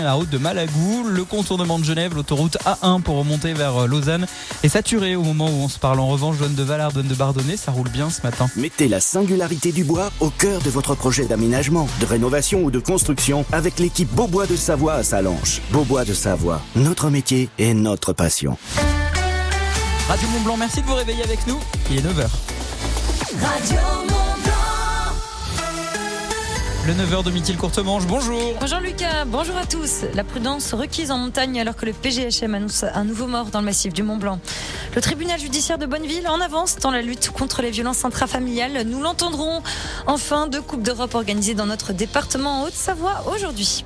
La route de Malagou, le contournement de Genève, l'autoroute A1 pour remonter vers euh, Lausanne est saturée au moment où on se parle. En revanche, donne de Valard, donne de Bardonnay, ça roule bien ce matin. Mettez la singularité du bois au cœur de votre projet d'aménagement, de rénovation ou de construction avec l'équipe Beaubois de Savoie à Salanches. Beaubois de Savoie, notre métier et notre passion. Radio Mont Blanc, merci de vous réveiller avec nous. Il est 9h. Radio Mont Blanc. Le 9h de Mithil Courtemanche, bonjour. Bonjour Lucas, bonjour à tous. La prudence requise en montagne alors que le PGHM annonce un nouveau mort dans le massif du Mont Blanc. Le tribunal judiciaire de Bonneville en avance dans la lutte contre les violences intrafamiliales. Nous l'entendrons. Enfin, deux Coupes d'Europe organisées dans notre département en Haute-Savoie aujourd'hui.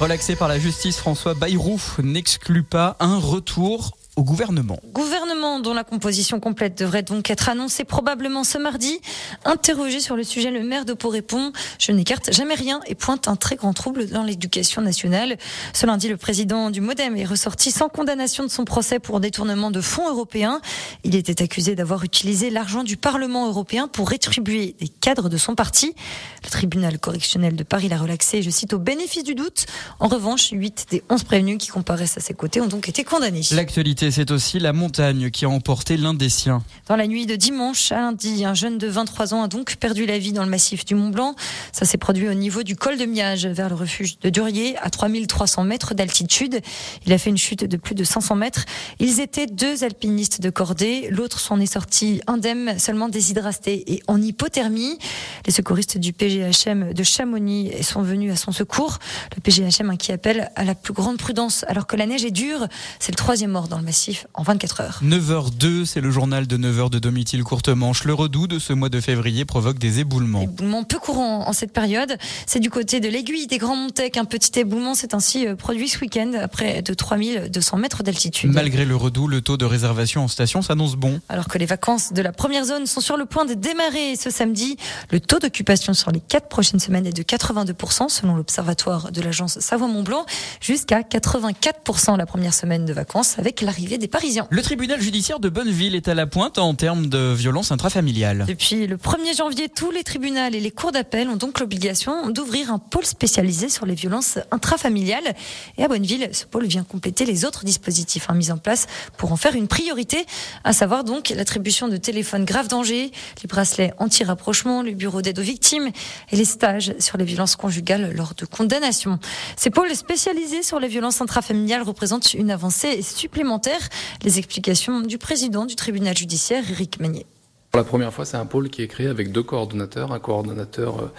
Relaxé par la justice, François Bayrou n'exclut pas un retour au gouvernement. Gouvernement dont la composition complète devrait donc être annoncée probablement ce mardi. Interrogé sur le sujet, le maire de Pau répond Je n'écarte jamais rien et pointe un très grand trouble dans l'éducation nationale. Ce lundi, le président du Modem est ressorti sans condamnation de son procès pour détournement de fonds européens. Il était accusé d'avoir utilisé l'argent du Parlement européen pour rétribuer des cadres de son parti. Le tribunal correctionnel de Paris l'a relaxé, je cite, au bénéfice du doute. En revanche, 8 des 11 prévenus qui comparaissent à ses côtés ont donc été condamnés. L'actualité, c'est aussi la montagne qui a emporté l'un des siens. Dans la nuit de dimanche à lundi, un jeune de 23 ans a donc perdu la vie dans le massif du Mont Blanc. Ça s'est produit au niveau du col de Miage, vers le refuge de Durier, à 3300 mètres d'altitude. Il a fait une chute de plus de 500 mètres. Ils étaient deux alpinistes de cordée. L'autre s'en est sorti indemne, seulement déshydraté et en hypothermie. Les secouristes du PGHM de Chamonix sont venus à son secours. Le PGHM qui appelle à la plus grande prudence alors que la neige est dure. C'est le troisième mort dans le massif en 24 heures. 9h02, c'est le journal de 9h de Domitil Courtemanche. Le redout de ce mois de février provoque des éboulements. Éboulement peu courant en cette période. C'est du côté de l'aiguille des Grands Montec. Un petit éboulement s'est ainsi euh, produit ce week-end à près de 3200 mètres d'altitude. Malgré le redout, le taux de réservation en station s'annonce bon. Alors que les vacances de la première zone sont sur le point de démarrer ce samedi, le taux d'occupation sur les quatre prochaines semaines est de 82% selon l'observatoire de l'agence Savoie-Mont-Blanc, jusqu'à 84% la première semaine de vacances avec l'arrivée des Parisiens. Le tribunal judiciaire de Bonneville est à la pointe en termes de violence intrafamiliale. Depuis le 1er janvier, tous les tribunaux et les cours d'appel ont donc l'obligation d'ouvrir un pôle spécialisé sur les violences intrafamiliales. Et à Bonneville, ce pôle vient compléter les autres dispositifs hein, mis en place pour en faire une priorité, à savoir donc l'attribution de téléphones grave danger, les bracelets anti-rapprochement, le bureau d'aide aux victimes et les stages sur les violences conjugales lors de condamnation. Ces pôles spécialisés sur les violences intrafamiliales représentent une avancée supplémentaire. Les explications du président du tribunal judiciaire, Éric Magnier. Pour la première fois, c'est un pôle qui est créé avec deux coordonnateurs, un coordonnateur euh,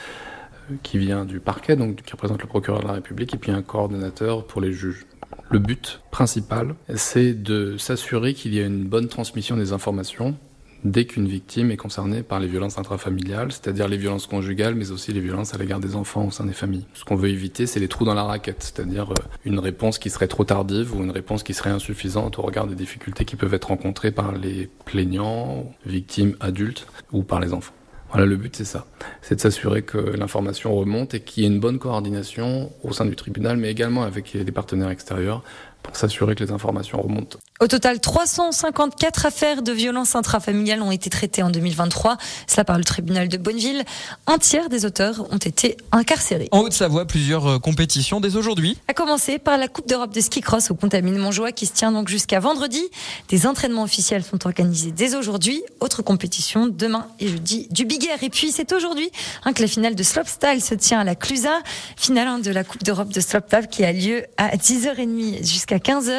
qui vient du parquet, donc qui représente le procureur de la République, et puis un coordonnateur pour les juges. Le but principal, c'est de s'assurer qu'il y a une bonne transmission des informations dès qu'une victime est concernée par les violences intrafamiliales, c'est-à-dire les violences conjugales, mais aussi les violences à l'égard des enfants au sein des familles. Ce qu'on veut éviter, c'est les trous dans la raquette, c'est-à-dire euh, une réponse qui serait trop tardive ou une réponse qui serait insuffisante au regard des difficultés qui peuvent être rencontrées par les plaignants, victimes adultes ou par les enfants. Voilà, le but c'est ça, c'est de s'assurer que l'information remonte et qu'il y ait une bonne coordination au sein du tribunal, mais également avec les partenaires extérieurs pour s'assurer que les informations remontent. Au total, 354 affaires de violences intrafamiliales ont été traitées en 2023. Cela par le tribunal de Bonneville. Un tiers des auteurs ont été incarcérés. En Haute-Savoie, plusieurs euh, compétitions dès aujourd'hui. À commencer par la Coupe d'Europe de ski cross au Contamine Montjoie qui se tient donc jusqu'à vendredi. Des entraînements officiels sont organisés dès aujourd'hui. Autre compétition demain et jeudi du Big Air. Et puis c'est aujourd'hui hein, que la finale de slopestyle se tient à la Clusa. Finale hein, de la Coupe d'Europe de slopestyle qui a lieu à 10h30 jusqu'à 15h.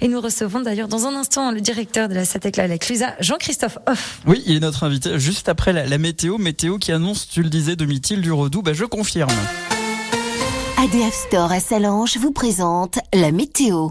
Et nous recevons d'ailleurs dans un instant le directeur de la Satecla, la Clusa, Jean-Christophe Hoff. Oui, il est notre invité juste après la, la météo. Météo qui annonce, tu le disais, demi-til du Redoux. Bah, je confirme. ADF Store à Salange vous présente la météo.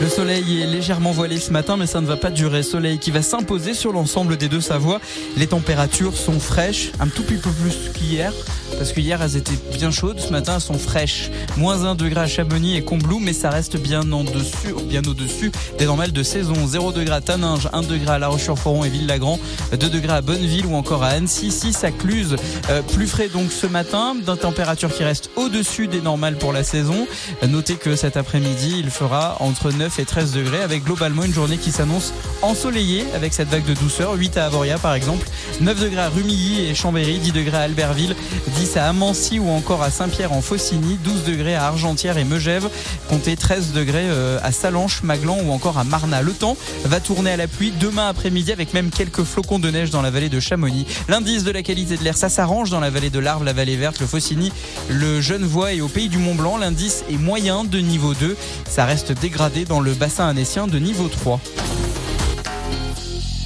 Le soleil est légèrement voilé ce matin, mais ça ne va pas durer. Soleil qui va s'imposer sur l'ensemble des deux Savoies. Les températures sont fraîches, un tout petit peu plus qu'hier. Parce que hier elles étaient bien chaudes, ce matin elles sont fraîches. Moins 1 degré à Chamonix et Combloux, mais ça reste bien en dessus, bien au-dessus des normales de saison. 0 degré à Taninge, 1 degré à La Roche-sur-Foron et Ville-Lagrand, 2 degrés à Bonneville ou encore à Annecy, 6 à Cluse. Euh, plus frais donc ce matin, d'une température qui reste au-dessus des normales pour la saison. Notez que cet après-midi il fera entre 9 et 13 degrés avec globalement une journée qui s'annonce ensoleillée avec cette vague de douceur. 8 à Avoria par exemple, 9 degrés à Rumilly et Chambéry, 10 degrés à Albertville, 10 10 à Amancy ou encore à Saint-Pierre en Faucigny, 12 degrés à Argentière et Megève, comptez 13 degrés euh, à Salanches, Maglan ou encore à Marna. Le temps va tourner à la pluie demain après-midi avec même quelques flocons de neige dans la vallée de Chamonix. L'indice de la qualité de l'air, ça s'arrange dans la vallée de l'Arve, la vallée verte, le Faucigny, le Genevois et au pays du Mont Blanc. L'indice est moyen de niveau 2. Ça reste dégradé dans le bassin annécien de niveau 3.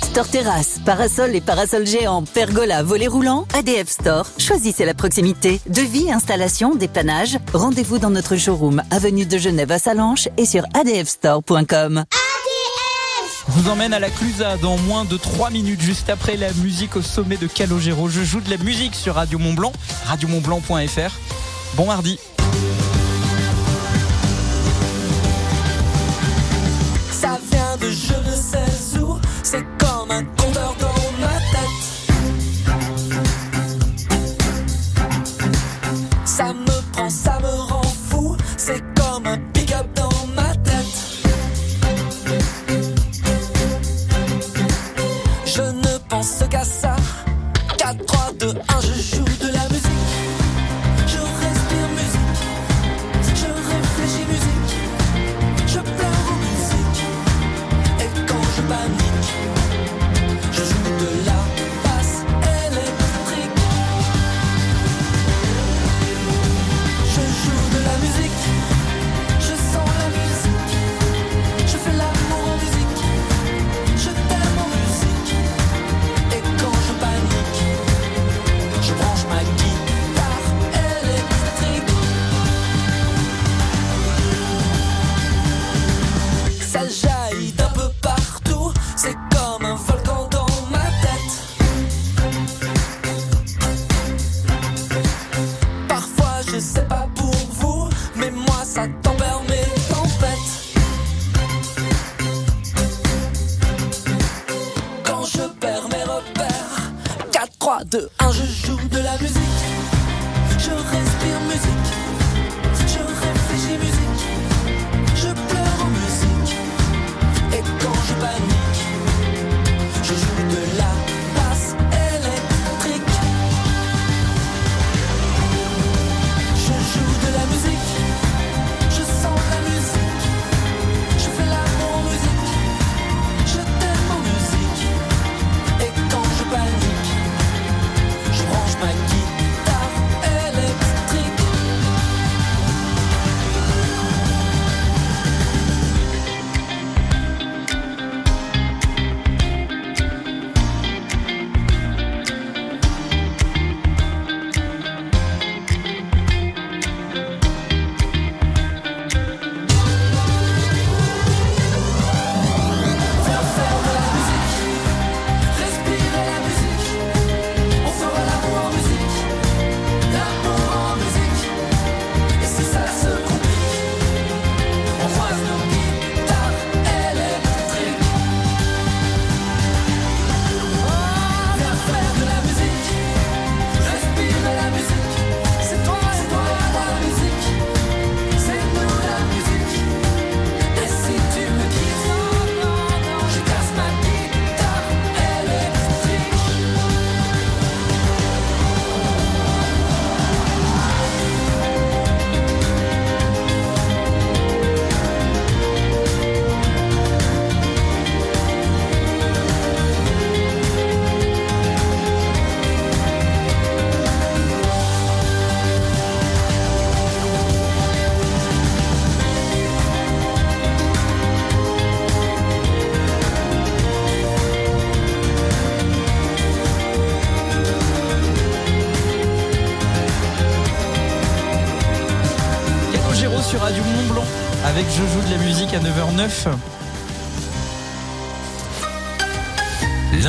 Store terrasse, parasol et parasol géant, pergola, volet roulant, ADF Store. Choisissez la proximité. Devis, installation, dépannage. Rendez-vous dans notre showroom, avenue de Genève à Salanches et sur adfstore.com. Je vous emmène à la Clusa dans moins de 3 minutes, juste après la musique au sommet de Calogero. Je joue de la musique sur Radio Mont Blanc, radiomontblanc.fr. Bon mardi. C'est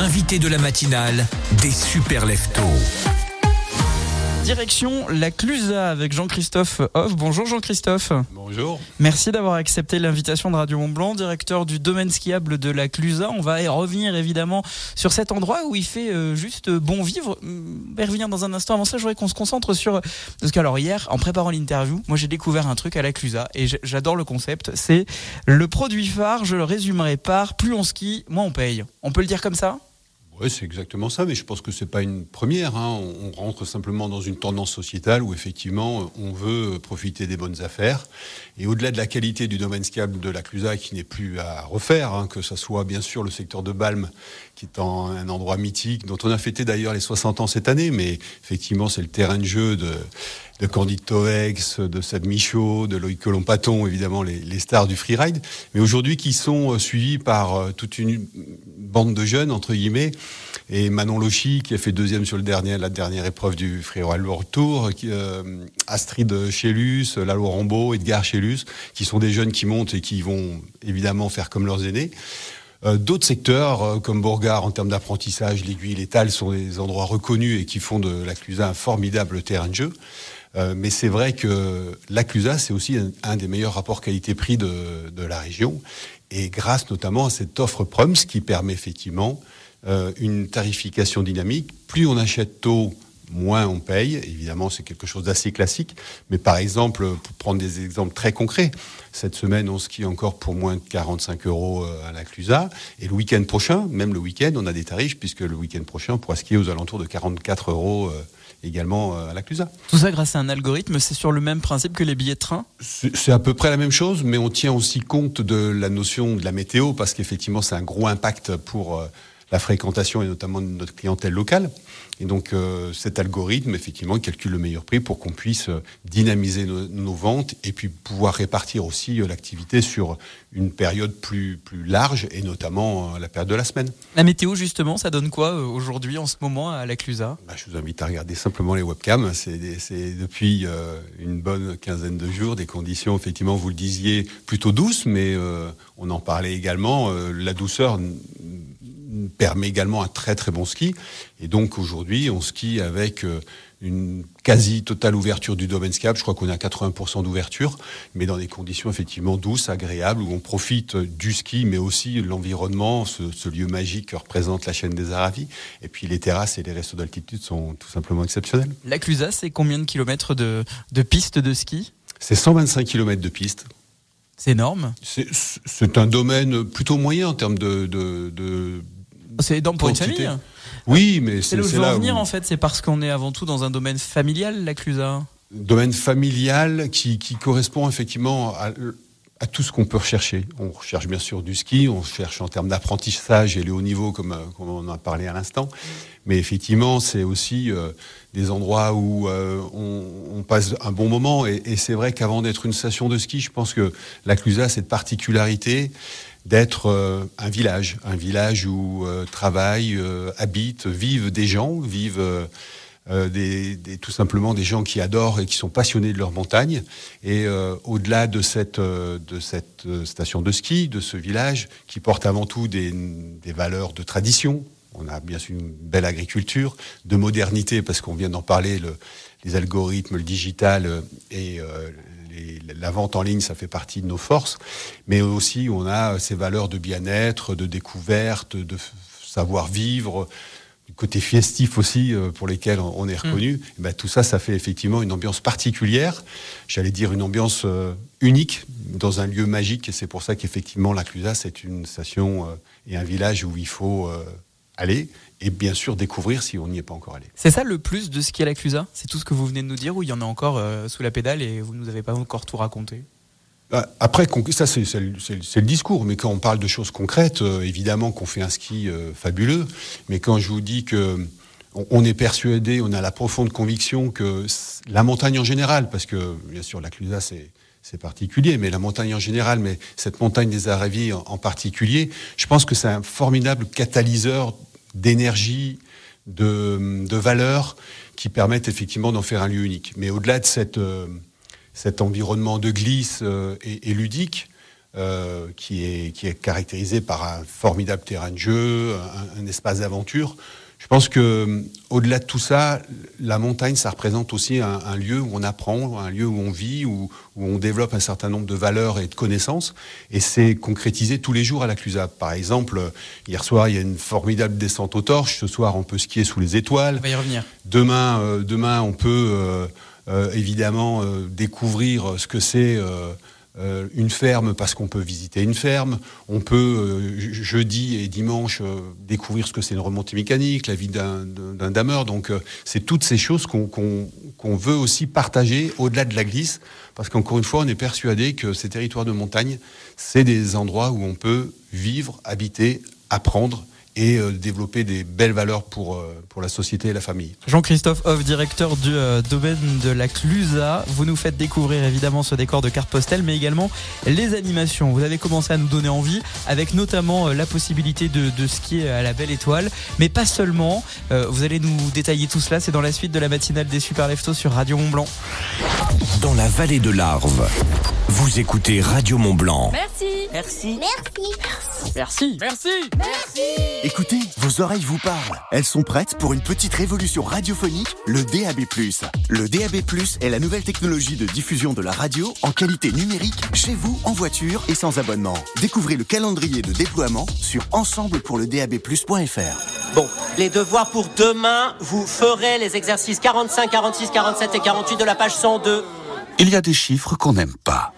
L'invité de la matinale des super leftos. Direction la Clusa avec Jean-Christophe Hoff. Bonjour Jean-Christophe. Bonjour. Merci d'avoir accepté l'invitation de Radio Mont Blanc, directeur du domaine skiable de la Clusa. On va y revenir évidemment sur cet endroit où il fait euh, juste bon vivre. On va y revenir dans un instant. Avant ça, je voudrais qu'on se concentre sur parce qu'alors hier, en préparant l'interview, moi j'ai découvert un truc à la Clusa et j'adore le concept. C'est le produit phare. Je le résumerai par plus on skie, moins on paye. On peut le dire comme ça? Oui, c'est exactement ça, mais je pense que c'est pas une première. hein. On, rentre simplement dans une tendance sociétale où effectivement on veut profiter des bonnes affaires. Et au-delà de la qualité du domaine skiable de la Clusa, qui n'est plus à refaire, hein, que ce soit bien sûr le secteur de Balme, qui est un endroit mythique, dont on a fêté d'ailleurs les 60 ans cette année, mais effectivement c'est le terrain de jeu de, de Candide Tovex, de Seb Michaud, de Loïc Colomb-Paton, évidemment les, les stars du freeride, mais aujourd'hui qui sont euh, suivis par euh, toute une bande de jeunes, entre guillemets, et Manon Lochi, qui a fait deuxième sur le dernier, la dernière épreuve du Freeride World Tour, qui, euh, Astrid Chélus, Lalo Rambeau, Edgar Chélus, qui sont des jeunes qui montent et qui vont évidemment faire comme leurs aînés. Euh, D'autres secteurs, comme Bourgard, en termes d'apprentissage, l'aiguille, l'étal, sont des endroits reconnus et qui font de la Clusa un formidable terrain de jeu. Euh, mais c'est vrai que la Clusa, c'est aussi un, des meilleurs rapports qualité-prix de, la région. Et grâce notamment à cette offre Prums qui permet effectivement euh, une tarification dynamique. Plus on achète tôt, moins on paye. Évidemment, c'est quelque chose d'assez classique. Mais par exemple, pour prendre des exemples très concrets, cette semaine, on skie encore pour moins de 45 euros euh, à la Clusa. Et le week-end prochain, même le week-end, on a des tarifs, puisque le week-end prochain, on pourra skier aux alentours de 44 euros également euh, à la Clusa. Tout ça grâce à un algorithme, c'est sur le même principe que les billets de train? C'est à peu près la même chose, mais on tient aussi compte de la notion de la météo, parce qu'effectivement, c'est un gros impact pour euh, la fréquentation et notamment de notre clientèle locale. Et donc, euh, cet algorithme, effectivement, calcule le meilleur prix pour qu'on puisse euh, dynamiser nos, nos ventes et puis pouvoir répartir aussi euh, l'activité sur une période plus, plus large et notamment la période de la semaine. La météo, justement, ça donne quoi aujourd'hui, en ce moment, à la Clusa? Bah, je vous invite à regarder simplement les webcams. C'est depuis euh, une bonne quinzaine de jours des conditions, effectivement, vous le disiez, plutôt douces, mais euh, on en parlait également. la douceur permet également un très très bon ski. Et donc aujourd'hui, on skie avec euh, une quasi totale ouverture du domaine skiable. Je crois qu'on est à 80% d'ouverture, mais dans des conditions effectivement douces, agréables, où on profite du ski, mais aussi de l'environnement, ce, ce lieu magique que représente la chaîne des Aravis. Et puis les terrasses et les restos d'altitude sont tout simplement exceptionnels. La Clusa, c'est combien de kilomètres de, de pistes de ski? C'est 125 km de piste. C'est énorme. C'est- C'est un domaine plutôt moyen en termes de. de, de C'est énorme pour une famille. Oui, mais C'est c'est là où je c'est veux en là venir, où- en fait. C'est parce qu'on est avant tout dans un domaine familial, la Clusa. domaine familial qui, qui correspond effectivement à, à tout ce qu'on peut rechercher. On recherche bien sûr du ski, on cherche en termes d'apprentissage et le haut niveau, comme, euh, comme on en a parlé à l'instant. Mais effectivement, c'est aussi euh, des endroits où euh, on, on passe un bon moment. Et, et c'est vrai qu'avant d'être une station de ski, je pense que la Clusa cette particularité d'être euh, un village, un village où euh, travaillent, euh, habitent, vivent des gens, vivent tout simplement des gens qui adorent et qui sont passionnés de leur montagne. Et au-delà de cette, station de ski, de ce village, qui porte avant tout des valeurs de tradition, on a bien sûr une belle agriculture, de modernité, parce qu'on vient d'en parler, le- les algorithmes, le digital euh, et euh, les- la vente en ligne, ça fait partie de nos forces. Mais aussi, on a ces valeurs de bien-être, de découverte, de savoir-vivre, du côté festif aussi, euh, pour lesquels on est reconnu. Eh ben, tout ça, ça fait effectivement une ambiance particulière. J'allais dire une ambiance unique dans un lieu magique. Et c'est pour ça qu'effectivement, la Clusa, c'est une station et un village où il faut aller et bien sûr découvrir si on n'y est pas encore allé. C'est ça le plus de ski à la Clusa C'est tout ce que vous venez de nous dire ou il y en a encore euh, sous la pédale et vous ne nous avez pas encore tout raconté? Ah, Après, ça c'est le, discours, mais quand on parle de choses concrètes, euh, évidemment qu'on fait un ski euh, fabuleux, mais quand je vous dis que on, est persuadé, on a la profonde conviction que la montagne en général, parce que bien sûr la Clusa c'est c'est particulier, mais la montagne en général, mais cette montagne des Aravis en particulier, je pense que c'est un formidable catalyseur d'énergie, de, de valeurs qui permettent effectivement d'en faire un lieu unique. Mais au-delà de euh, cet environnement de glisse euh, et, ludique, euh, qui, est, qui est caractérisé par un formidable terrain de jeu, un, un espace d'aventure. Je pense que euh, au-delà de tout ça, la montagne, ça représente aussi un, un lieu où on apprend, un lieu où on vit, où, où on développe un certain nombre de valeurs et de connaissances. Et c'est concrétisé tous les jours à la Clusa. Par exemple, hier soir, il y a une formidable descente aux torches. Ce soir, on peut skier sous les étoiles. On va y revenir. Demain, euh, demain, on peut euh, euh, évidemment euh, découvrir ce que c'est euh, une ferme parce qu'on peut visiter une ferme. On peut euh, jeudi et dimanche euh, découvrir ce que c'est une remontée mécanique, la vie d'un dameur. Donc c'est toutes ces choses qu'on veut aussi partager au-delà de la glisse, parce qu'encore une fois, on est persuadé que ces territoires de montagne, c'est des endroits où on peut vivre, habiter, apprendre et euh, développer des belles valeurs pour, euh, pour la société et la famille. Jean-Christophe Hoff, directeur du euh, domaine de la Clusa. Vous nous faites découvrir évidemment ce décor de carte postale, mais également les animations. Vous avez commencé à nous donner envie, avec notamment euh, la possibilité de, de skier à la Belle Étoile, mais pas seulement. Euh, vous allez nous détailler tout cela, c'est dans la suite de la matinale des Super Leftos sur Radio Mont Blanc. Dans la vallée de l'Arve, vous écoutez Radio Mont Blanc. Merci. Merci. Merci. Merci. Écoutez, vos oreilles vous parlent. Elles sont prêtes pour une petite révolution radiophonique, le DAB+. Le DAB+, est la nouvelle technologie de diffusion de la radio en qualité numérique chez vous, en voiture et sans abonnement. Découvrez le calendrier de déploiement sur ensemble pour le DAB+.fr. Bon, les devoirs pour demain, vous ferez les exercices 45, 46, 47 et 48 de la page 102. Il y a des chiffres qu'on n'aime pas.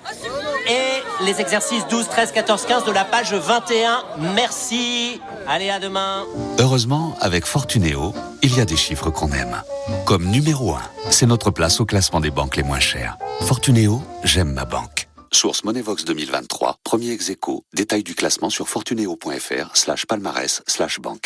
Et les exercices 12, 13, 14, 15 de la page 21. Merci. Allez, à demain. Heureusement, avec Fortunéo, il y a des chiffres qu'on aime. Comme numéro 1, c'est notre place au classement des banques les moins chères. Fortunéo, j'aime ma banque. Source Monevox 2023, premier ex aequo. Détail du classement sur fortunéo.fr slash palmarès slash banque.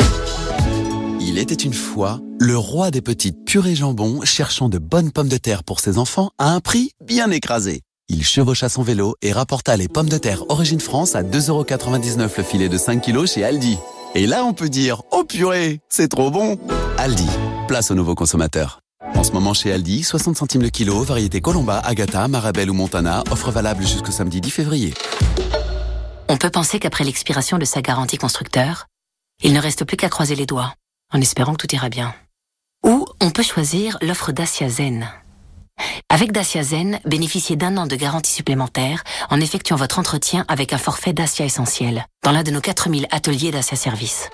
Il était une fois le roi des petites purées jambon cherchant de bonnes pommes de terre pour ses enfants à un prix bien écrasé. Il chevaucha son vélo et rapporta les pommes de terre Origine France à 2,99€ le filet de 5 kilos chez Aldi. Et là, on peut dire, oh purée, c'est trop bon Aldi, place aux nouveaux consommateurs. En ce moment chez Aldi, 60 centimes le kilo, variété Colomba, Agatha, Marabelle ou Montana, offre valable jusqu'au samedi 10 février. On peut penser qu'après l'expiration de sa garantie constructeur, il ne reste plus qu'à croiser les doigts, en espérant que tout ira bien. Ou on peut choisir l'offre Dacia Zen. Avec Dacia Zen, bénéficiez d'un an de garantie supplémentaire en effectuant votre entretien avec un forfait Dacia Essentiel dans l'un de nos 4000 ateliers Dacia Service.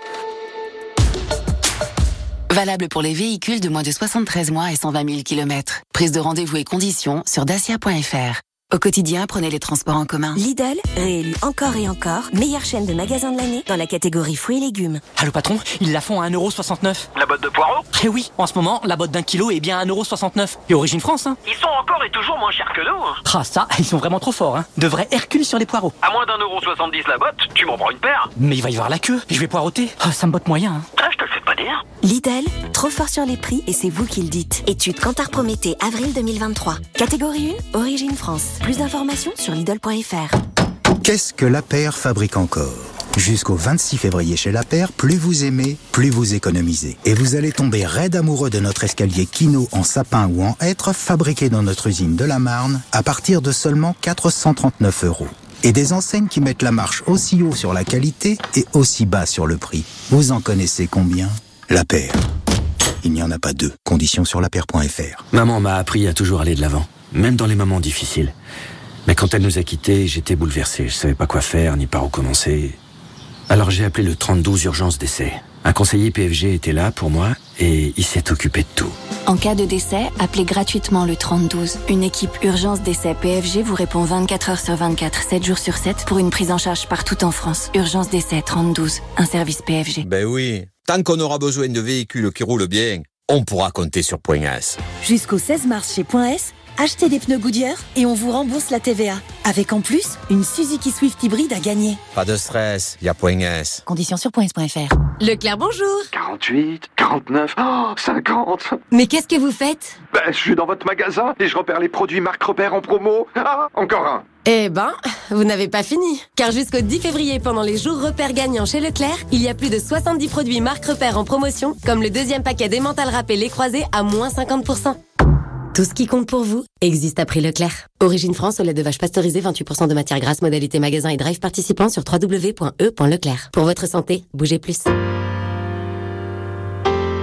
Valable pour les véhicules de moins de 73 mois et 120 000 km. Prise de rendez-vous et conditions sur dacia.fr. Au quotidien, prenez les transports en commun. Lidl, réélu encore et encore, meilleure chaîne de magasins de l'année dans la catégorie fruits et légumes. Allô patron, ils la font à 1,69€. La botte de poireaux Eh oui, en ce moment, la botte d'un kilo est bien à 1,69€. Et origine France, hein Ils sont encore et toujours moins chers que nous. hein. Ah ça, ils sont vraiment trop forts, hein. De vrais Hercule sur les poireaux. À moins d'un euro 70 la botte, tu m'en prends une paire. Mais il va y avoir la queue, je vais poireauter. Ah, ça me botte moyen, hein. Ah, je te le fais pas dire. Lidl, trop fort sur les prix et c'est vous qui le dites. Étude Cantar Prométhée, avril 2023. Catégorie 1, Origine France. Plus d'informations sur Lidl.fr. Qu'est-ce que la paire fabrique encore? Jusqu'au 26 février chez La Paire, plus vous aimez, plus vous économisez. Et vous allez tomber raide amoureux de notre escalier Kino en sapin ou en hêtre fabriqué dans notre usine de la Marne à partir de seulement 439 euros. Et des enseignes qui mettent la marche aussi haut sur la qualité et aussi bas sur le prix. Vous en connaissez combien? La Paire. Il n'y en a pas deux. Conditions sur lapaire.fr. Maman m'a appris à toujours aller de l'avant, même dans les moments difficiles. Mais quand elle nous a quittés, j'étais bouleversé. Je savais pas quoi faire, ni par où commencer. Alors j'ai appelé le 32 urgence d'essai. Un conseiller PFG était là pour moi et il s'est occupé de tout. En cas de décès, appelez gratuitement le 3012. Une équipe urgence décès PFG vous répond 24 heures sur 24, 7 jours sur 7 pour une prise en charge partout en France. Urgence décès 3012, un service PFG. Ben oui, tant qu'on aura besoin de véhicules qui roulent bien, on pourra compter sur Point S. Jusqu'au 16 mars chez Point S, achetez des pneus Goodyear et on vous rembourse la TVA. Avec en plus, une Suzuki Swift hybride à gagner. Pas de stress, y a Point S. Conditions sur points.fr. Leclerc, bonjour 48, 49, oh, 50 Mais qu'est-ce que vous faites? Ben, je suis dans votre magasin et je repère les produits marque repère en promo. Ah, encore un Eh ben, vous n'avez pas fini. Car jusqu'au 10 février, pendant les jours repères gagnants chez Leclerc, il y a plus de 70 produits marque repère en promotion, comme le deuxième paquet d'emmental râpé les croisés à moins 50%. Tout ce qui compte pour vous existe à prix Leclerc. Origine France, au lait de vache pasteurisé, 28% de matière grasse, modalité magasin et drive participant sur www.e.leclerc. Pour votre santé, bougez plus.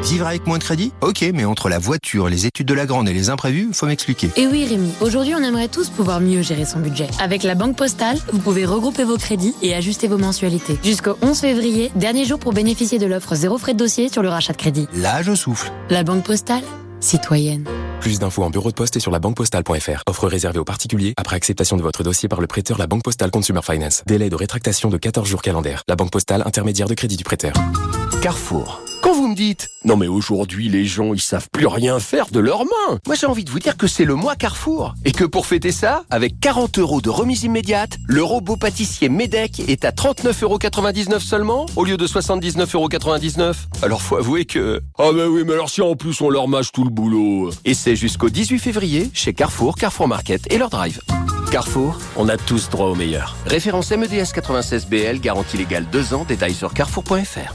Vivre avec moins de crédit? Ok, mais entre la voiture, les études de la grande et les imprévus, faut m'expliquer. Et oui Rémi, aujourd'hui on aimerait tous pouvoir mieux gérer son budget. Avec la Banque Postale, vous pouvez regrouper vos crédits et ajuster vos mensualités. Jusqu'au 11 février, dernier jour pour bénéficier de l'offre zéro frais de dossier sur le rachat de crédit. Là, je souffle. La Banque Postale, citoyenne. Plus d'infos en bureau de poste et sur la banquepostale.fr. Offre réservée aux particuliers après acceptation de votre dossier par le prêteur La Banque Postale Consumer Finance. Délai de rétractation de 14 jours calendaires. La Banque Postale, intermédiaire de crédit du prêteur. Carrefour. Quand vous me dites Non mais aujourd'hui les gens ils savent plus rien faire de leurs mains. Moi j'ai envie de vous dire que c'est le mois Carrefour. Et que pour fêter ça, avec 40 euros de remise immédiate, le robot pâtissier Medec est à 39,99€ seulement au lieu de 79,99€. Alors faut avouer que... Ah ben oui mais alors si en plus on leur mâche tout le boulot. Jusqu'au 18 février chez Carrefour, Carrefour Market et leur drive. Carrefour, on a tous droit au meilleur. Référence MEDS 96BL, garantie légale 2 ans, détails sur carrefour.fr.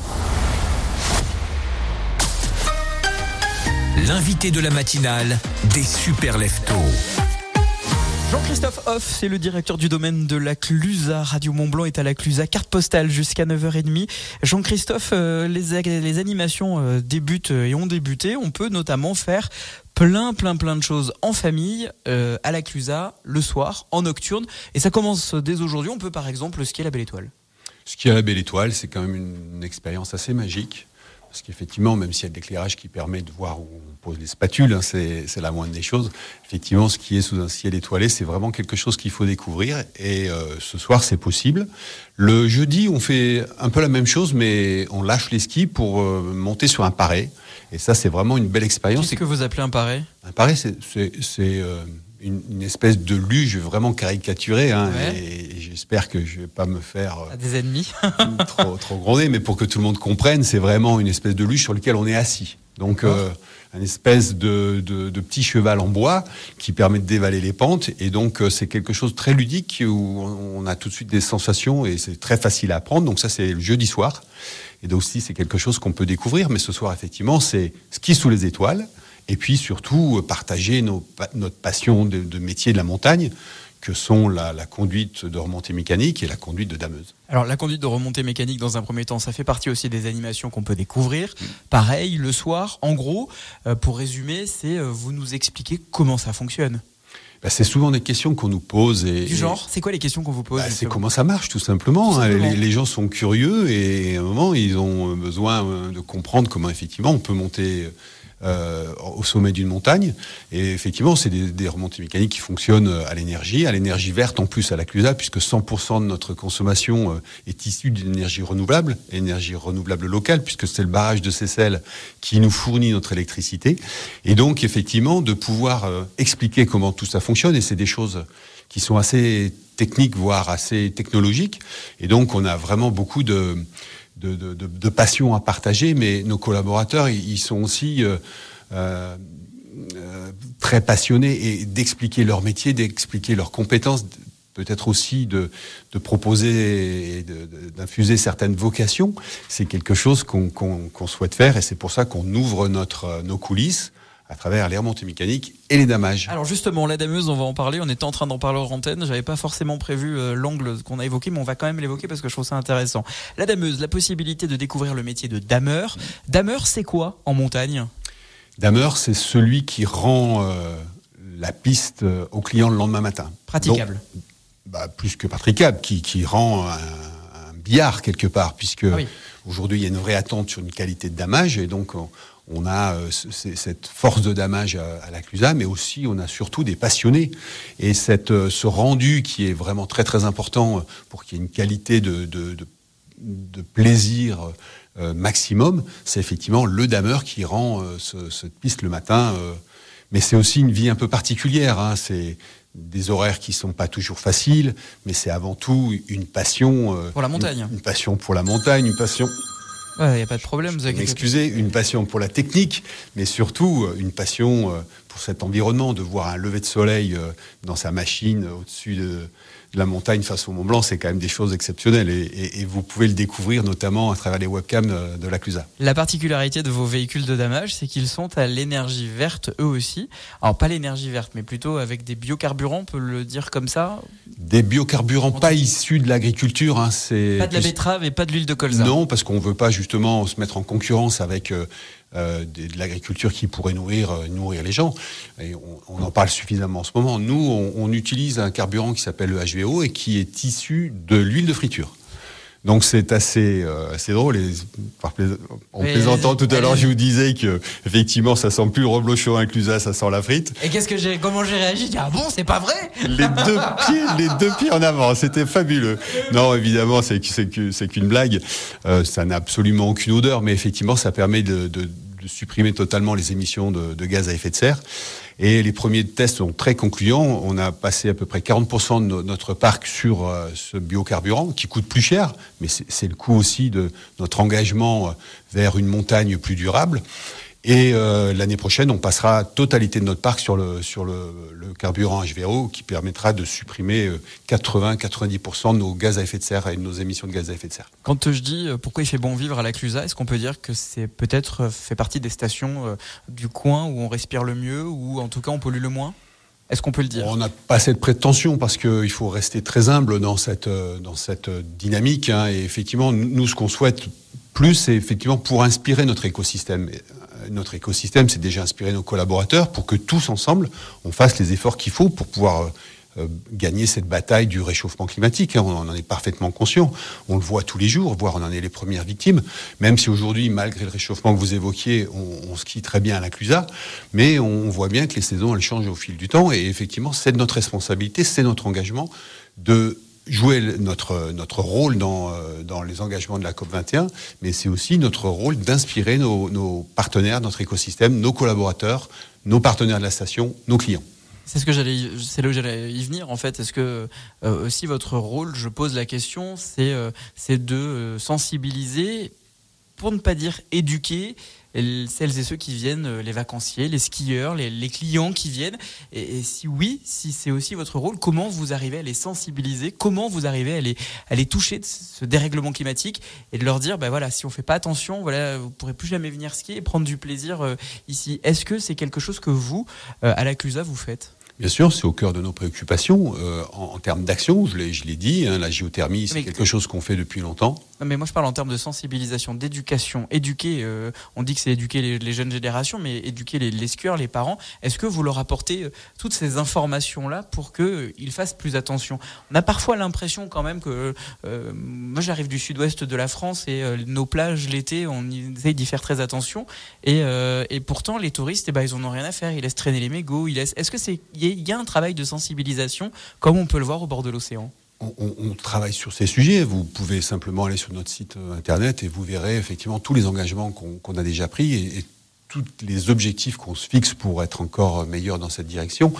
L'invité de la matinale des super leftos. Jean-Christophe Hoff, c'est le directeur du domaine de la Clusa. Radio Mont-Blanc est à la Clusa, carte postale jusqu'à 9h30. Jean-Christophe, euh, les, les, animations euh, débutent et ont débuté. On peut notamment faire plein, plein, plein de choses en famille, euh, à la Clusa, le soir, en nocturne. Et ça commence dès aujourd'hui. On peut par exemple skier la Belle Étoile. Skier la Belle Étoile, c'est quand même une expérience assez magique. Parce qu'effectivement, même s'il y a de l'éclairage qui permet de voir où on pose les spatules, hein, c'est la moindre des choses. Effectivement, ce qui est sous un ciel étoilé, c'est vraiment quelque chose qu'il faut découvrir. Et euh, ce soir, c'est possible. Le jeudi, on fait un peu la même chose, mais on lâche les skis pour euh, monter sur un paré. Et ça, c'est vraiment une belle expérience. Qu'est-ce que vous appelez un paré? Un paré, c'est euh, une, une, espèce de luge vraiment caricaturée. Hein, ouais. et, et j'espère que je vais pas me faire à des ennemis trop, trop gronder, mais pour que tout le monde comprenne, c'est vraiment une espèce de luge sur lequel on est assis. Donc, euh, une espèce de, de, de, petit cheval en bois qui permet de dévaler les pentes. Et donc, euh, c'est quelque chose de très ludique où on a tout de suite des sensations et c'est très facile à apprendre. Donc, ça, c'est le jeudi soir. Et donc, aussi, c'est quelque chose qu'on peut découvrir. Mais ce soir, effectivement, c'est ski sous les étoiles. Et puis, surtout, partager nos, notre passion de, de métier de la montagne que sont la, la, conduite de remontée mécanique et la conduite de dameuse. Alors la conduite de remontée mécanique dans un premier temps, ça fait partie aussi des animations qu'on peut découvrir. Mmh. Pareil, le soir, en gros, euh, pour résumer, c'est euh, vous nous expliquez comment ça fonctionne. Bah, c'est souvent des questions qu'on nous pose. Et, du genre, c'est quoi les questions qu'on vous pose bah, C'est comment ça marche, tout simplement. Tout simplement. Hein. Les, les, gens sont curieux et à un moment, ils ont besoin de comprendre comment effectivement on peut monter euh, au sommet d'une montagne. Et effectivement, c'est des, des, remontées mécaniques qui fonctionnent à l'énergie, à l'énergie verte en plus à la Clusa, puisque 100% de notre consommation euh, est issue d'énergie renouvelable, énergie renouvelable locale, puisque c'est le barrage de Seyssel qui nous fournit notre électricité. Et donc, effectivement, de pouvoir euh, expliquer comment tout ça fonctionne, et c'est des choses qui sont assez techniques, voire assez technologiques. Et donc, on a vraiment beaucoup de de, de, de, passion à partager, mais nos collaborateurs, ils sont aussi euh, euh, très passionnés et d'expliquer leur métier, d'expliquer leurs compétences, peut-être aussi de, de proposer et d'infuser certaines vocations. C'est quelque chose qu'on qu qu souhaite faire et c'est pour ça qu'on ouvre notre, nos coulisses à travers les remontées mécaniques et les damages. Alors justement, la dameuse, on va en parler. On était en train d'en parler en antenne. J'avais pas forcément prévu euh, l'angle qu'on a évoqué, mais on va quand même l'évoquer parce que je trouve ça intéressant. La dameuse, la possibilité de découvrir le métier de dameur. Dameur, c'est quoi en montagne? Dameur, c'est celui qui rend euh, la piste euh, au client le lendemain matin. Praticable. Donc, bah, plus que praticable, qui, qui rend un, un, billard quelque part, puisque ah oui. aujourd'hui il y a une vraie attente sur une qualité de damage, et donc on, on a euh, cette force de damage à, à la Clusa, mais aussi on a surtout des passionnés. Et cette, euh, ce rendu qui est vraiment très très important euh, pour qu'il y ait une qualité de, de, de, de plaisir euh, maximum, c'est effectivement le dameur qui rend ce, cette piste le matin. Mais c'est aussi une vie un peu particulière. Hein, c'est des horaires qui sont pas toujours faciles, mais c'est avant tout une passion pour la montagne, une, une passion pour la montagne, une passion il ouais, n'y a pas de problème. Vous Excusez, une passion pour la technique, mais surtout une passion pour cet environnement, de voir un lever de soleil dans sa machine au-dessus de, de, la montagne face au Mont Blanc, c'est quand même des choses exceptionnelles. Et, et, et, vous pouvez le découvrir notamment à travers les webcams de la Clusa. La particularité de vos véhicules de damage, c'est qu'ils sont à l'énergie verte eux aussi. Alors pas l'énergie verte, mais plutôt avec des biocarburants, on peut le dire comme ça Des biocarburants pas issus de l'agriculture. Hein, pas de la betterave et pas de l'huile de colza. Non, parce qu'on veut pas justement se mettre en concurrence avec euh, euh, de, de l'agriculture qui pourrait nourrir, euh, nourrir les gens. Et on, on, en parle suffisamment en ce moment. Nous, on, on utilise un carburant qui s'appelle le HVO et qui est issu de l'huile de friture. Donc c'est assez, euh, assez drôle. Et, par plais- en Mais- plaisantant tout à l'heure, je vous disais que effectivement, ça sent plus le reblochon inclusa, ça sent la frite. Et qu'est-ce que j'ai, comment j'ai réagi? Dit, ah bon, c'est pas vrai? Les deux pieds, les deux pieds en avant, c'était fabuleux. Non, évidemment, c'est qu'une blague. Euh, ça n'a absolument aucune odeur, mais effectivement, ça permet de, de- de supprimer totalement les émissions de, gaz à effet de serre. Et les premiers tests sont très concluants. On a passé à peu près 40% de no- notre parc sur euh, ce biocarburant qui coûte plus cher, mais c'est c'est le coût aussi de notre engagement euh, vers une montagne plus durable. Et euh, l'année prochaine, on passera totalité de notre parc sur le, sur le, le carburant HVO qui permettra de supprimer euh, 80-90% de nos gaz à effet de serre et de nos émissions de gaz à effet de serre. Quand je dis euh, pourquoi il fait bon vivre à la Clusa, est-ce qu'on peut dire que c'est peut-être euh, fait partie des stations euh, du coin où on respire le mieux ou en tout cas on pollue le moins? Est-ce qu'on peut le dire? On n'a pas cette prétention parce qu'il faut rester très humble dans cette, euh, dans cette euh, dynamique. hein. et effectivement, nous, ce qu'on souhaite plus, c'est effectivement pour inspirer notre écosystème. Notre écosystème, c'est déjà inspirer nos collaborateurs pour que tous ensemble, on fasse les efforts qu'il faut pour pouvoir euh, euh, gagner cette bataille du réchauffement climatique. hein. On en est parfaitement conscient. On le voit tous les jours, voire on en est les premières victimes. Même si aujourd'hui, malgré le réchauffement que vous évoquiez, on, on skie très bien à la mais on voit bien que les saisons, elles changent au fil du temps. Et effectivement, c'est de notre responsabilité, c'est notre engagement de jouer notre, notre rôle dans, euh, dans les engagements de la COP21, mais c'est aussi notre rôle d'inspirer nos, partenaires, notre écosystème, nos collaborateurs, nos partenaires de la station, nos clients. C'est ce que j'allais, c'est là où j'allais y venir en fait. Est-ce que euh, aussi votre rôle, je pose la question, c'est euh, c'est de sensibiliser, pour ne pas dire éduquer celles et ceux qui viennent, euh, les vacanciers, les skieurs, les, clients qui viennent. Et, si oui, si c'est aussi votre rôle, comment vous arrivez à les sensibiliser? Comment vous arrivez à les, à les toucher de ce dérèglement climatique et de leur dire, bah voilà, si on fait pas attention, voilà, vous pourrez plus jamais venir skier et prendre du plaisir euh, ici. Est-ce que c'est quelque chose que vous, euh, à la Clusa, vous faites? Bien sûr, c'est au cœur de nos préoccupations. Euh, en, en termes d'action, je l'ai, je l'ai dit, hein, la géothermie, c'est quelque chose qu'on fait depuis longtemps. Non, mais moi je parle en termes de sensibilisation, d'éducation. Éduquer, euh, on dit que c'est éduquer les, les jeunes générations, mais éduquer les, les skieurs, les parents. Est-ce que vous leur apportez euh, toutes ces informations-là pour qu'ils fassent plus attention? On a parfois l'impression quand même que. euh, moi j'arrive du sud-ouest de la France et nos plages l'été, on essaye d'y faire très attention. Et, et pourtant, les touristes, eh ben, ils en ont rien à faire. Ils laissent traîner les mégots. Ils laissent... Est-ce que c'est. Il y, a- un travail de sensibilisation comme on peut le voir au bord de l'océan On, travaille sur ces sujets. Vous pouvez simplement aller sur notre site euh, internet et vous verrez effectivement tous les engagements qu'on a déjà pris et, tous les objectifs qu'on se fixe pour être encore meilleur dans cette direction.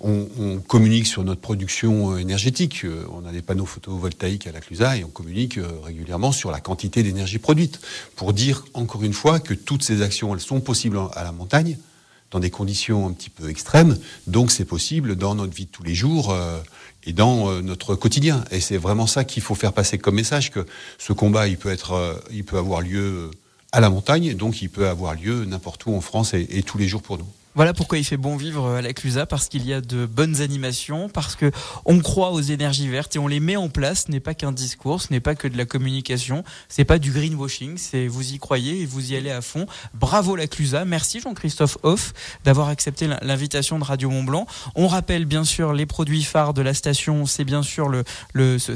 On, communique sur notre production euh, énergétique. Euh, On a des panneaux photovoltaïques à la Clusa et on communique régulièrement sur la quantité d'énergie produite pour dire encore une fois que toutes ces actions elles sont possibles à la montagne dans des conditions un petit peu extrêmes. Donc c'est possible dans notre vie de tous les jours euh, et dans euh, notre quotidien. Et c'est vraiment ça qu'il faut faire passer comme message que ce combat, il peut être, euh, il peut avoir lieu à la montagne, donc il peut avoir lieu n'importe où en France et tous les jours pour nous. Voilà pourquoi il fait bon vivre à la Clusa, parce qu'il y a de bonnes animations, parce que on croit aux énergies vertes et on les met en place. Ce n'est pas qu'un discours, ce n'est pas que de la communication, c'est pas du greenwashing, c'est vous y croyez et vous y allez à fond. Bravo la Clusa, merci Jean-Christophe Hoff d'avoir accepté l'in- l'invitation de Radio Mont Blanc. On rappelle bien sûr les produits phares de la station, c'est bien sûr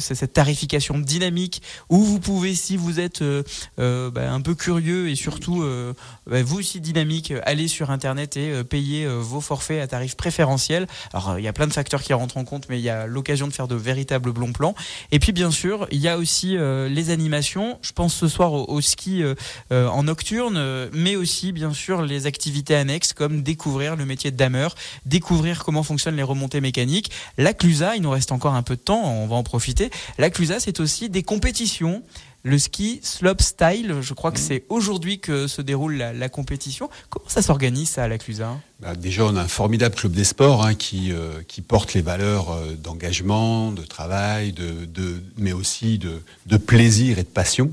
cette tarification dynamique où vous pouvez, si vous êtes euh, euh, bah, un peu curieux et surtout euh, bah, vous aussi dynamique, euh, aller sur internet et euh, payer euh, vos forfaits à tarif préférentiel. Alors euh, il y a plein de facteurs qui rentrent en compte, mais il y a l'occasion de faire de véritables bons plans. Et puis bien sûr, il y a aussi euh, les animations. Je pense ce soir au, ski en nocturne, mais aussi bien sûr les activités annexes comme découvrir le métier de dameur, découvrir comment fonctionnent les remontées mécaniques. La Clusa, il nous reste encore un peu de temps, on va en profiter. La Clusa, c'est aussi des compétitions. Le ski slope style, je crois que c'est aujourd'hui que se déroule la, la compétition. Comment ça s'organise ça à la Clusa Bah, déjà, on a un formidable club des sports hein, qui, euh, qui porte les valeurs euh, d'engagement, de travail, de, de- mais aussi de, de plaisir et de passion.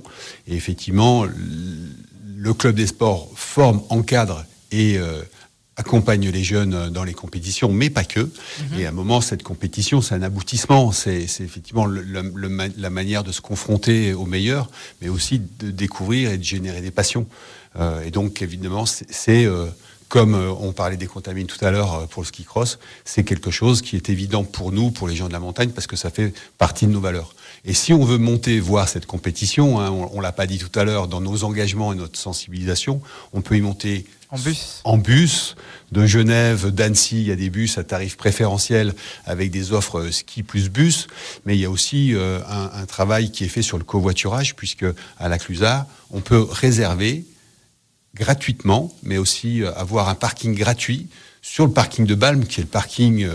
Et effectivement, le club des sports forme, encadre et euh, accompagne les jeunes euh, dans les compétitions, mais pas que. Et à un moment, cette compétition, c'est un aboutissement. C'est effectivement le- le- la manière de se confronter au meilleur, mais aussi de découvrir et de générer des passions. Euh, et donc, évidemment, c'est- euh, comme on parlait des contamines tout à l'heure pour le ski cross, c'est quelque chose qui est évident pour nous, pour les gens de la montagne, parce que ça fait partie de nos valeurs. Et si on veut monter voir cette compétition, hein, on, on l'a pas dit tout à l'heure, dans nos engagements et notre sensibilisation, on peut y monter En bus. en bus de Genève, d'Annecy, il y a des bus à tarif préférentiel avec des offres euh, ski plus bus, mais il y a aussi euh, un, travail qui est fait sur le covoiturage puisque à la Clusaz, on peut réserver gratuitement, mais aussi euh, avoir un parking gratuit sur le parking de Balme, qui est le parking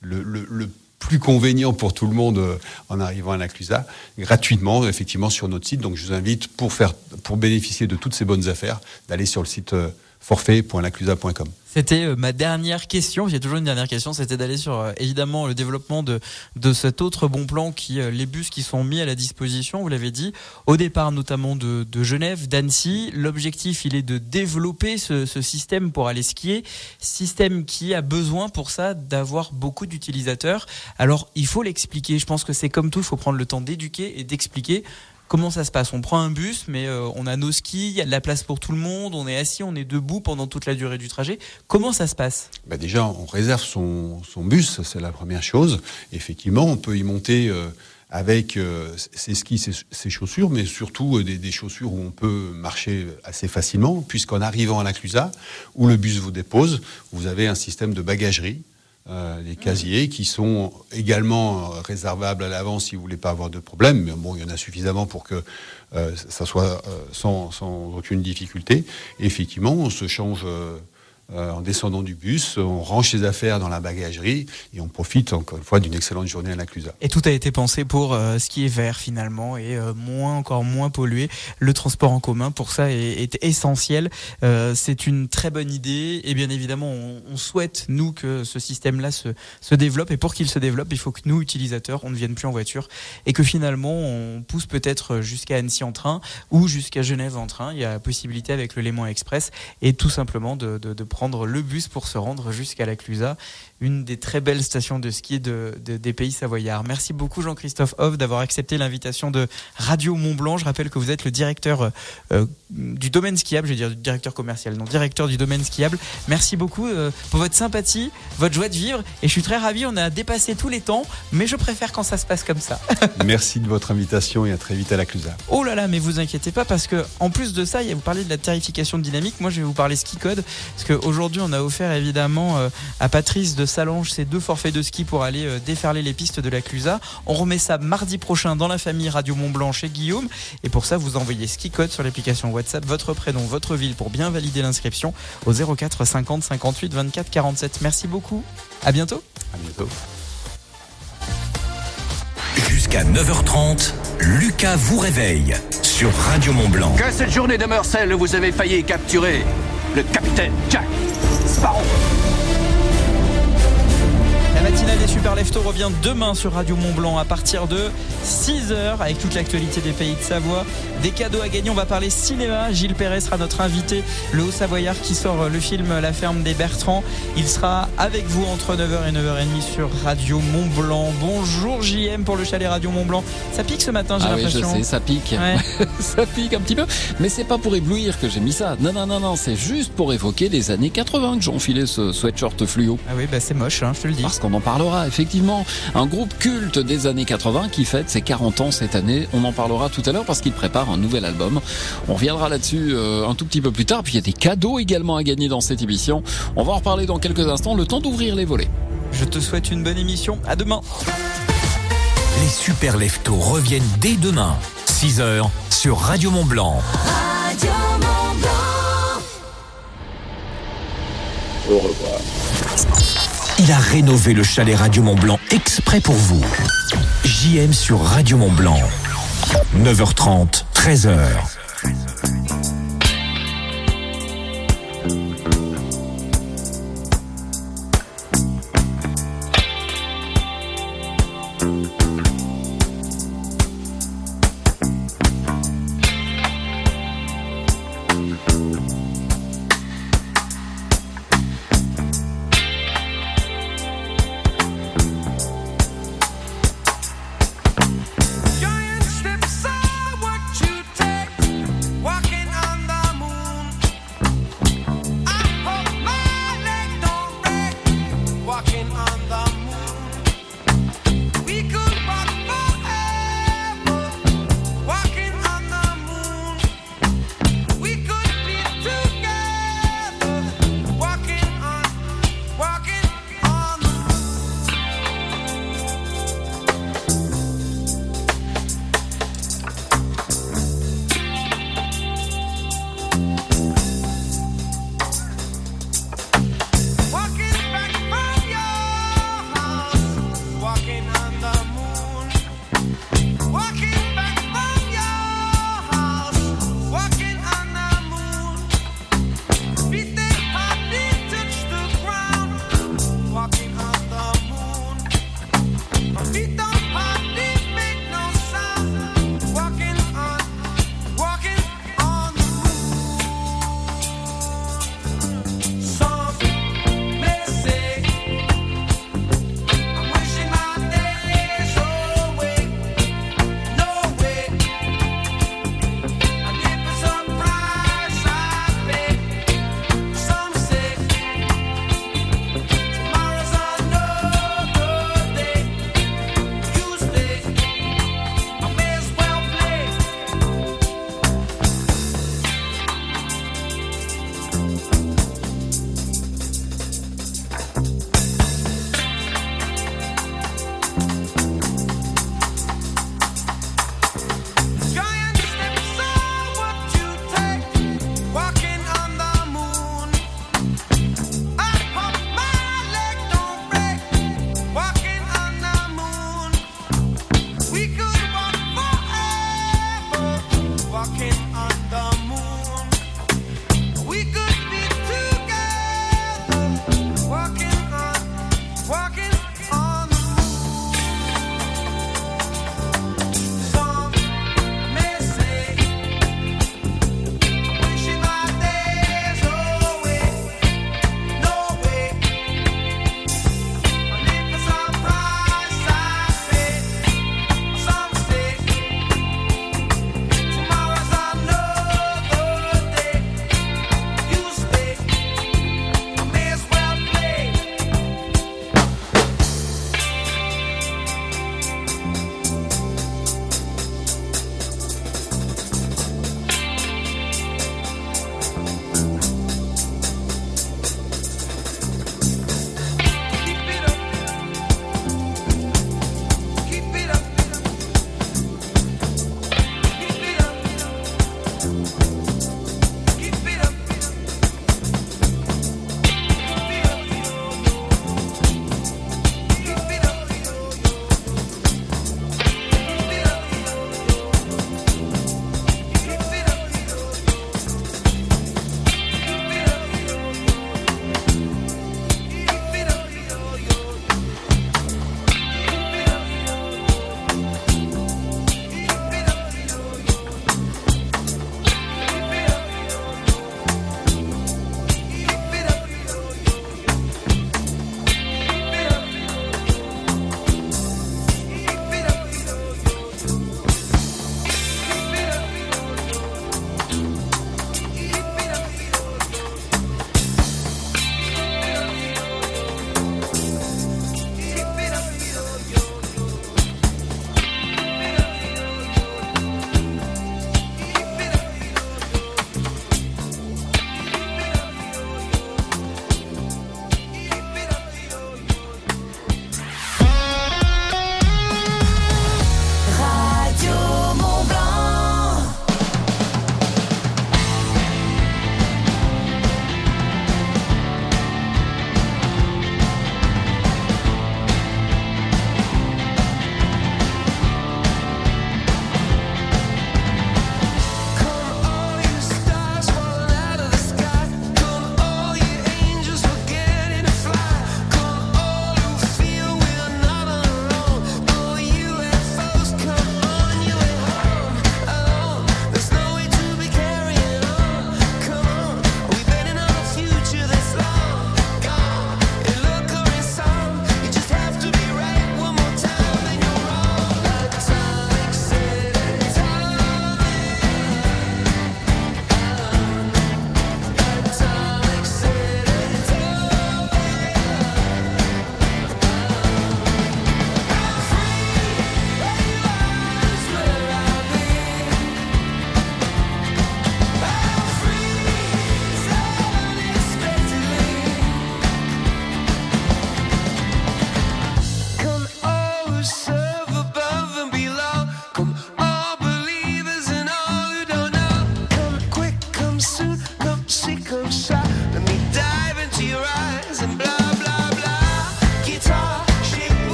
le, plus convénient pour tout le monde en arrivant à la Clusaz, gratuitement, effectivement, sur notre site. Donc, je vous invite, pour, faire, pour bénéficier de toutes ces bonnes affaires, d'aller sur le site forfait.laclusaz.com. C'était euh, ma dernière question. J'ai toujours une dernière question. C'était d'aller sur euh, évidemment le développement de de cet autre bon plan qui euh, les bus qui sont mis à la disposition. Vous l'avez dit au départ notamment de, de Genève, d'Annecy. L'objectif il est de développer ce, ce système pour aller skier. Système qui a besoin pour ça d'avoir beaucoup d'utilisateurs. Alors il faut l'expliquer. Je pense que c'est comme tout. Il faut prendre le temps d'éduquer et d'expliquer. Comment ça se passe? On prend un bus, mais euh, on a nos skis, il y a de la place pour tout le monde, on est assis, on est debout pendant toute la durée du trajet. Comment ça se passe? Bah déjà, on réserve son, bus, c'est la première chose. Effectivement, on peut y monter euh, avec euh, ses skis, ses, chaussures, mais surtout des, chaussures où on peut marcher assez facilement, puisqu'en arrivant à la Clusaz, où le bus vous dépose, vous avez un système de bagagerie. Euh, les casiers qui sont également euh, réservables à l'avance si vous voulez pas avoir de problème. Mais bon, il y en a suffisamment pour que euh, ça soit euh, sans, aucune difficulté. Effectivement, on se change euh, en descendant du bus, on range ses affaires dans la bagagerie et on profite encore une fois d'une excellente journée à la Clusaz. Et tout a été pensé pour euh, skier vert finalement et euh, moins encore moins pollué. Le transport en commun pour ça est, est essentiel. C'est une très bonne idée et bien évidemment on, souhaite nous que ce système-là se, se développe et pour qu'il se développe il faut que nous utilisateurs on ne vienne plus en voiture et que finalement on pousse peut-être jusqu'à Annecy en train ou jusqu'à Genève en train. Il y a la possibilité avec le Léman Express et tout simplement de, de, de prendre le bus pour se rendre jusqu'à la Clusaz, une des très belles stations de ski de, de- des pays savoyards. Merci beaucoup Jean-Christophe Hoff d'avoir accepté l'invitation de Radio Mont Blanc. Je rappelle que vous êtes le directeur euh, du domaine skiable, je vais dire directeur commercial, non directeur du domaine skiable. Merci beaucoup euh, pour votre sympathie, votre joie de vivre et je suis très ravi. On a dépassé tous les temps, mais je préfère quand ça se passe comme ça. Merci de votre invitation et à très vite à la Clusaz. Oh là là, mais vous inquiétez pas parce que en plus de ça, il y a- vous parlez de la tarification dynamique. Moi, je vais vous parler ski code parce qu'aujourd'hui, on a offert évidemment euh, à Patrice de Salange ses deux forfaits de ski pour aller euh, déferler les pistes de la Clusaz. On remet ça mardi prochain dans la famille Radio Mont Blanc chez Guillaume. Et pour ça, vous envoyez ski code sur l'application WhatsApp, votre prénom, votre ville pour bien valider l'inscription au 04 50 58 24 47. Merci beaucoup. À bientôt. À bientôt. Jusqu'à 9h30, Lucas vous réveille sur Radio Mont Blanc. Que cette journée demeure celle où vous avez failli capturer le capitaine Jack Sparrow. Matinale des Super Leftos revient demain sur Radio Mont Blanc à partir de 6h avec toute l'actualité des pays de Savoie. Des cadeaux à gagner, on va parler cinéma. Gilles Perret sera notre invité, le haut savoyard qui sort le film La ferme des Bertrands. Il sera avec vous entre 9h et 9h30 sur Radio Mont Blanc. Bonjour JM pour le chalet Radio Mont Blanc. Ça pique ce matin, j'ai Ah oui, je l'impression. sais, ça pique. Ouais. ça pique un petit peu. Mais c'est pas pour éblouir que j'ai mis ça. Non, non, non, non, c'est juste pour évoquer les années 80 que j'ai enfilé ce sweatshirt fluo. Ah oui, bah c'est moche, hein, je te le dis. Parce qu'on en parlera, effectivement. Un groupe culte des années 80 qui fête ses 40 ans cette année. On en parlera tout à l'heure parce qu'il prépare un nouvel album. On reviendra là-dessus euh, un tout petit peu plus tard. Puis il y a des cadeaux également à gagner dans cette émission. On va en reparler dans quelques instants. Le temps d'ouvrir les volets. Je te souhaite une bonne émission. À demain. Les super leftos reviennent dès demain, 6h sur Radio Mont Blanc. Au revoir. Il a rénové le chalet Radio Mont Blanc exprès pour vous. JM sur Radio Mont Blanc. 9h30, 13h.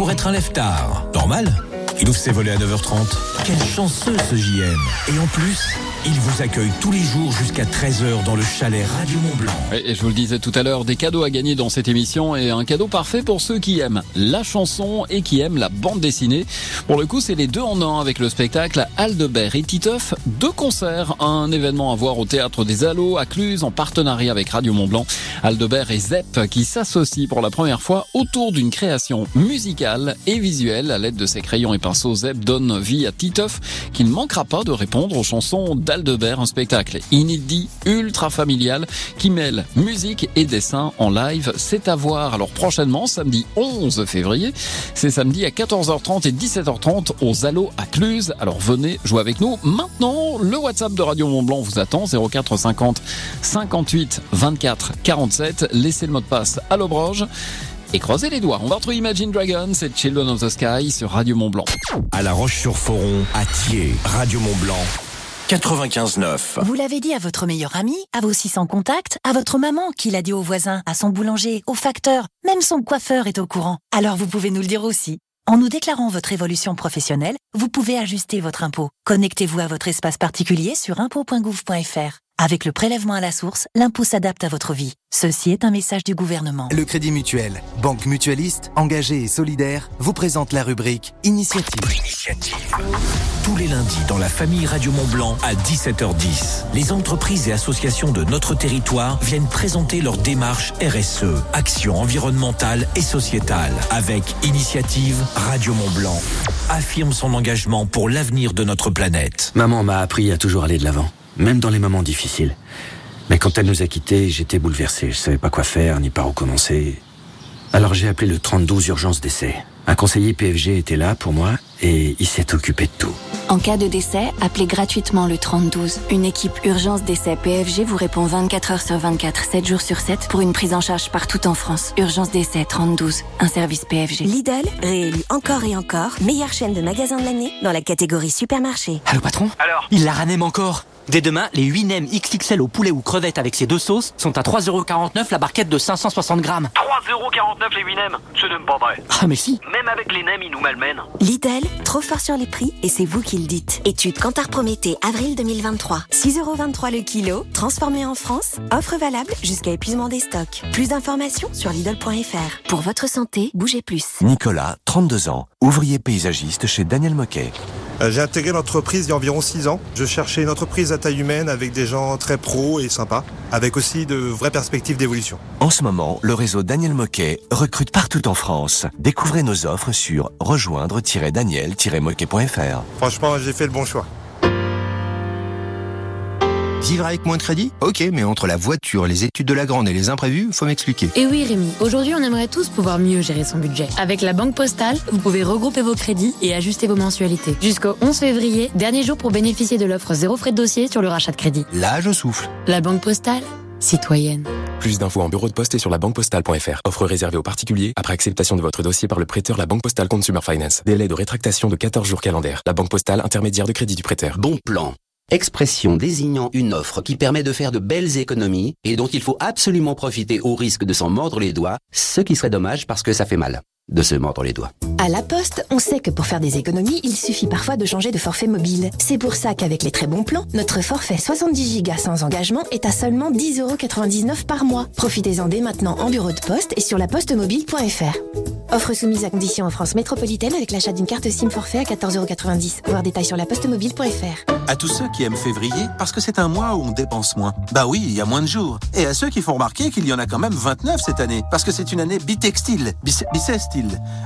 Pour être un lève-tard. Normal Il ouvre ses volets à 9h30. Quel chanceux ce JM Et en plus, il vous accueille tous les jours jusqu'à 13h dans le chalet Radio Mont-Blanc. Et je vous le disais tout à l'heure, des cadeaux à gagner dans cette émission et un cadeau parfait pour ceux qui aiment la chanson et qui aiment la bande dessinée. Pour le coup, c'est les deux en un avec le spectacle Aldebert et Titeuf, deux concerts, un événement à voir au théâtre des Allos à Cluse en partenariat avec Radio Mont-Blanc. Aldebert et Zep qui s'associent pour la première fois autour d'une création musicale et visuelle à l'aide de ses crayons et pinceaux. Zep donne vie à Titeuf qui ne manquera pas de répondre aux chansons d'Aldebert, un spectacle inédit, ultra familial, qui mêle musique et dessin en live. C'est à voir alors prochainement, samedi 11 février. C'est samedi à 14h30 et 17h30 aux Allos à Cluse. Alors venez jouer avec nous. Maintenant, le WhatsApp de Radio Mont Blanc vous attend 04 50 58 24 47. Laissez le mot de passe à l'obroge. Et croisez les doigts. On va retrouver Imagine Dragons et Children of the Sky sur Radio Mont Blanc. À La Roche-sur-Foron, à Thiers, Radio Mont-Blanc, 95.9. Vous l'avez dit à votre meilleur ami, à vos 600 contacts, à votre maman qui l'a dit au voisin, à son boulanger, au facteur, même son coiffeur est au courant. Alors vous pouvez nous le dire aussi. En nous déclarant votre évolution professionnelle, vous pouvez ajuster votre impôt. Connectez-vous à votre espace particulier sur impôt.gouv.fr. Avec le prélèvement à la source, l'impôt s'adapte à votre vie. Ceci est un message du gouvernement. Le Crédit Mutuel, banque mutualiste, engagée et solidaire, vous présente la rubrique Initiative. Tous les lundis dans la famille Radio Mont-Blanc à 17h10, les entreprises et associations de notre territoire viennent présenter leur démarche RSE, action environnementale et sociétale, avec Initiative Radio Mont-Blanc. Affirme son engagement pour l'avenir de notre planète. Maman m'a appris à toujours aller de l'avant, même dans les moments difficiles. Mais quand elle nous a quittés, j'étais bouleversé. Je savais pas quoi faire, ni par où commencer. Alors j'ai appelé le 32 urgence d'essai. Un conseiller PFG était là pour moi et il s'est occupé de tout. En cas de décès, appelez gratuitement le 3012. Une équipe urgence décès PFG vous répond 24 heures sur 24, 7 jours sur 7 pour une prise en charge partout en France. Urgence décès 3012, un service PFG. Lidl, réélu encore et encore, meilleure chaîne de magasins de l'année dans la catégorie supermarché. Allô patron? Alors? Il la ranème encore Dès demain, les 8 nems XXL au poulet ou crevettes avec ces deux sauces sont à 3,49€ la barquette de 560 grammes. 3,49€ les 8 nems C'est même pas vrai. Ah mais si Même avec les nems, ils nous malmènent. Lidl, trop fort sur les prix et c'est vous qui le dites. Étude Cantar Prométhée, avril 2023. 6,23€ le kilo, transformé en France. Offre valable jusqu'à épuisement des stocks. Plus d'informations sur Lidl.fr. Pour votre santé, bougez plus. Nicolas, 32 ans, ouvrier paysagiste chez Daniel Moquet. Euh, J'ai intégré l'entreprise il y a environ 6 ans. Je cherchais une entreprise à taille humaine avec des gens très pros et sympas, avec aussi de vraies perspectives d'évolution. En ce moment, le réseau Daniel Moquet recrute partout en France. Découvrez nos offres sur rejoindre-daniel-moquet.fr. Franchement, j'ai fait le bon choix. Vivre avec moins de crédit Ok, mais entre la voiture, les études de la grande et les imprévus, faut m'expliquer. Et oui Rémi, aujourd'hui on aimerait tous pouvoir mieux gérer son budget. Avec la Banque Postale, vous pouvez regrouper vos crédits et ajuster vos mensualités. Jusqu'au 11 février, dernier jour pour bénéficier de l'offre zéro frais de dossier sur le rachat de crédit. Là, je souffle. La Banque Postale, citoyenne. Plus d'infos en bureau de poste et sur la banquepostale.fr. Offre réservée aux particuliers après acceptation de votre dossier par le prêteur La Banque Postale Consumer Finance. Délai de rétractation de 14 jours calendaires. La Banque Postale intermédiaire de crédit du prêteur. Bon plan. Expression désignant une offre qui permet de faire de belles économies et dont il faut absolument profiter au risque de s'en mordre les doigts, ce qui serait dommage parce que ça fait mal de se mordre les doigts. À La Poste, on sait que pour faire des économies, il suffit parfois de changer de forfait mobile. C'est pour ça qu'avec les très bons plans, notre forfait 70 Go sans engagement est à seulement 10,99€ par mois. Profitez-en dès maintenant en bureau de poste et sur lapostemobile.fr. Offre soumise à condition en France métropolitaine avec l'achat d'une carte SIM forfait à 14,90€. Voir détails sur lapostemobile.fr. À tous ceux qui aiment février, parce que c'est un mois où on dépense moins. Bah oui, il y a moins de jours. Et à ceux qui font remarquer qu'il y en a quand même 29 cette année, parce que c'est une année bitextile, bis-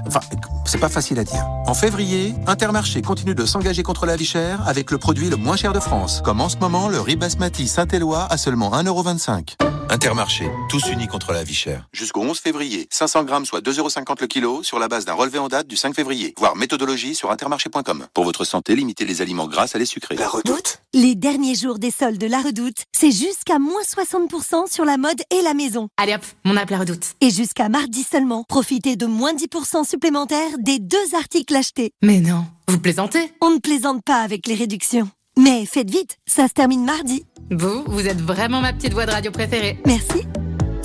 Enfin, c'est pas facile à dire. En février, Intermarché continue de s'engager contre la vie chère avec le produit le moins cher de France, comme en ce moment le riz basmati Saint-Éloi à seulement 1,25€. Intermarché, tous unis contre la vie chère. Jusqu'au 11 février, 500 grammes soit 2,50€ le kilo sur la base d'un relevé en date du 5 février. Voir méthodologie sur intermarché.com. Pour votre santé, limitez les aliments gras à les sucrés. La Redoute? Les derniers jours des soldes de la Redoute, c'est jusqu'à moins 60% sur la mode et la maison. Allez hop, mon appel Redoute. Et jusqu'à mardi seulement, profitez de moins 10% supplémentaires des deux articles achetés. Mais non. Vous plaisantez? On ne plaisante pas avec les réductions. Mais faites vite, ça se termine mardi. Vous, vous êtes vraiment ma petite voix de radio préférée. Merci.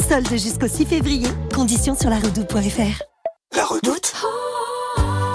Solde jusqu'au 6 février. Conditions sur la redoute.fr. La redoute?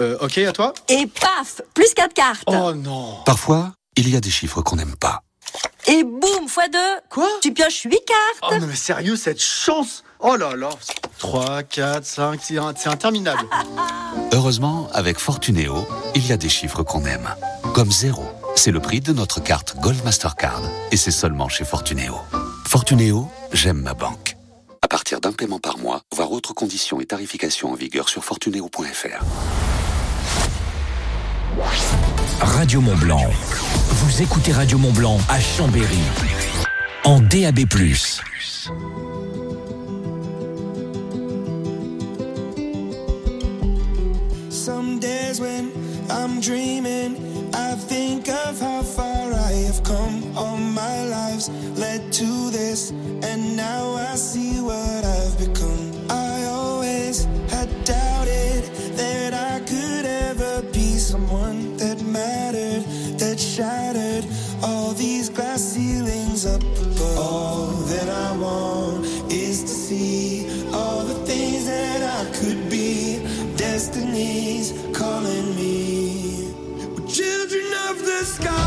Euh, ok, à toi Et paf Plus 4 cartes. Oh non Parfois, il y a des chiffres qu'on n'aime pas. Et boum, fois 2 Quoi Tu pioches 8 cartes. Oh non mais sérieux, cette chance Oh là là 3, 4, 5, c'est interminable. Heureusement, avec Fortunéo, il y a des chiffres qu'on aime. Comme zéro. C'est le prix de notre carte Gold Mastercard. Et c'est seulement chez Fortunéo. Fortunéo, j'aime ma banque. À partir d'un paiement par mois, voir autres conditions et tarifications en vigueur sur fortunéo.fr. Radio Mont Blanc. Vous écoutez Radio Mont Blanc à Chambéry. En DAB+. Some days when I'm dreaming, I think of how far I have come. All my lives led to this, and now I see what I've become. I always had doubted that I could ever be someone that mattered, that shattered all these glass ceilings up above. All that I want is to see all the things that I could be. Destiny's calling me. Of the sky,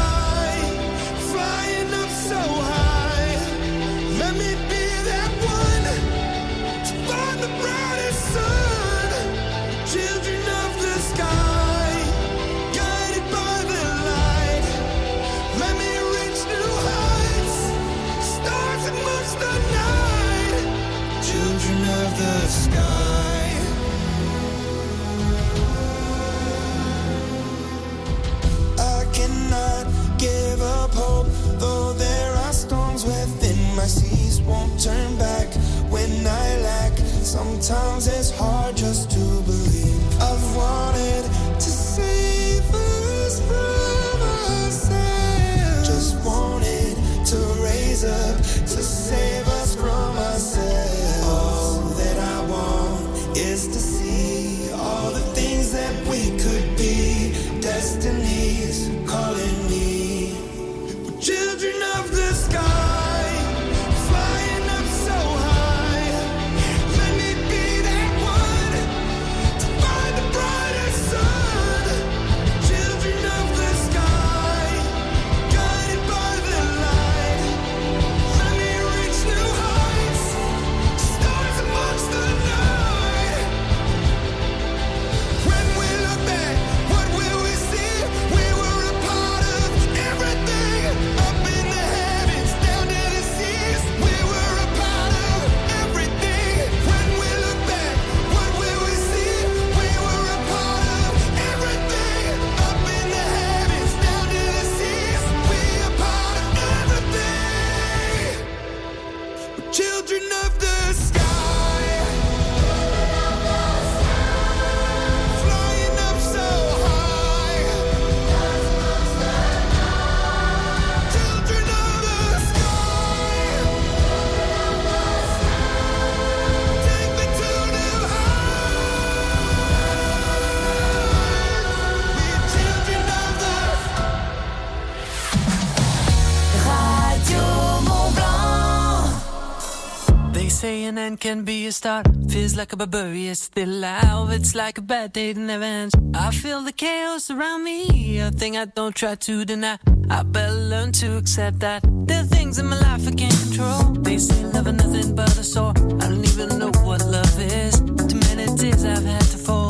can be a start. Feels like a barbarian still alive. It's like a bad day never ends. I feel the chaos around me. A thing I don't try to deny. I better learn to accept that. There are things in my life I can't control. They say love is nothing but a sore. I don't even know what love is. Too many tears I've had to fold.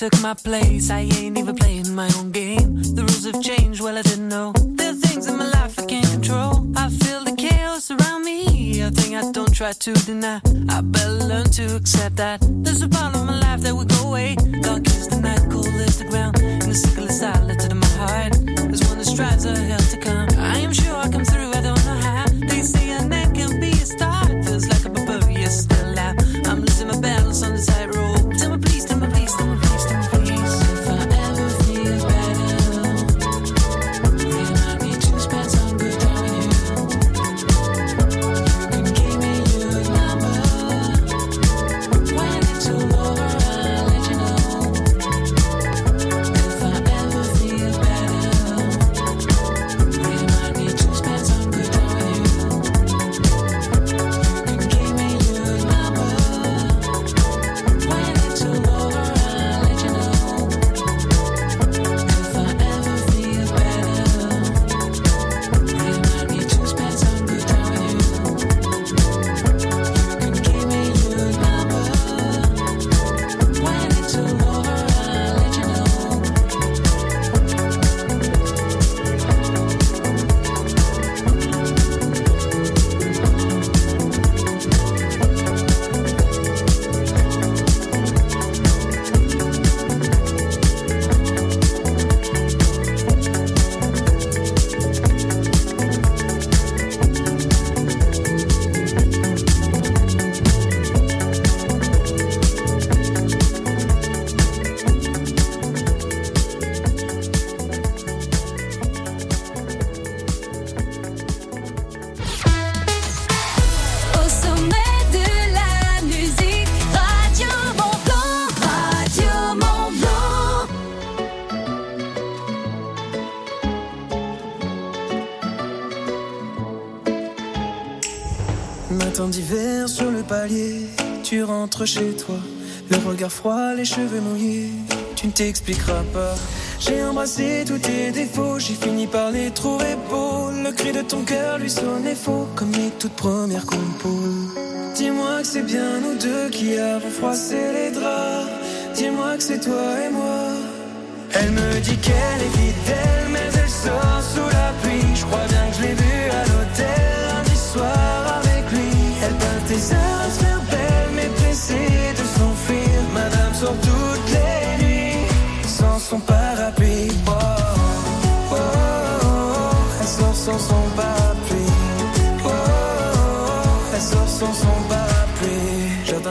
Took my place. I ain't even playing my own game. The rules have changed, well, I didn't know. There are things in my life I can't control. I feel the chaos around me. A thing I don't try to deny. I better learn to accept that. There's a part of my life that will go away. Dark is the night, cold is the ground. And the sickle is silent in my heart. There's one that strives a hell to come. I am sure I come through, I don't know how. They say a neck can be a star. Feels like a barbarian still out. I'm losing my balance on the tightrope. Chez toi. Le regard froid, les cheveux mouillés, tu ne t'expliqueras pas. J'ai embrassé tous tes défauts, j'ai fini par les trouver beaux. Le cri de ton cœur lui sonnait faux, comme les toutes premières compos. Dis-moi que c'est bien nous deux qui avons froissé les draps. Dis-moi que c'est toi et moi. Elle me dit qu'elle est fidèle, mais elle sort sous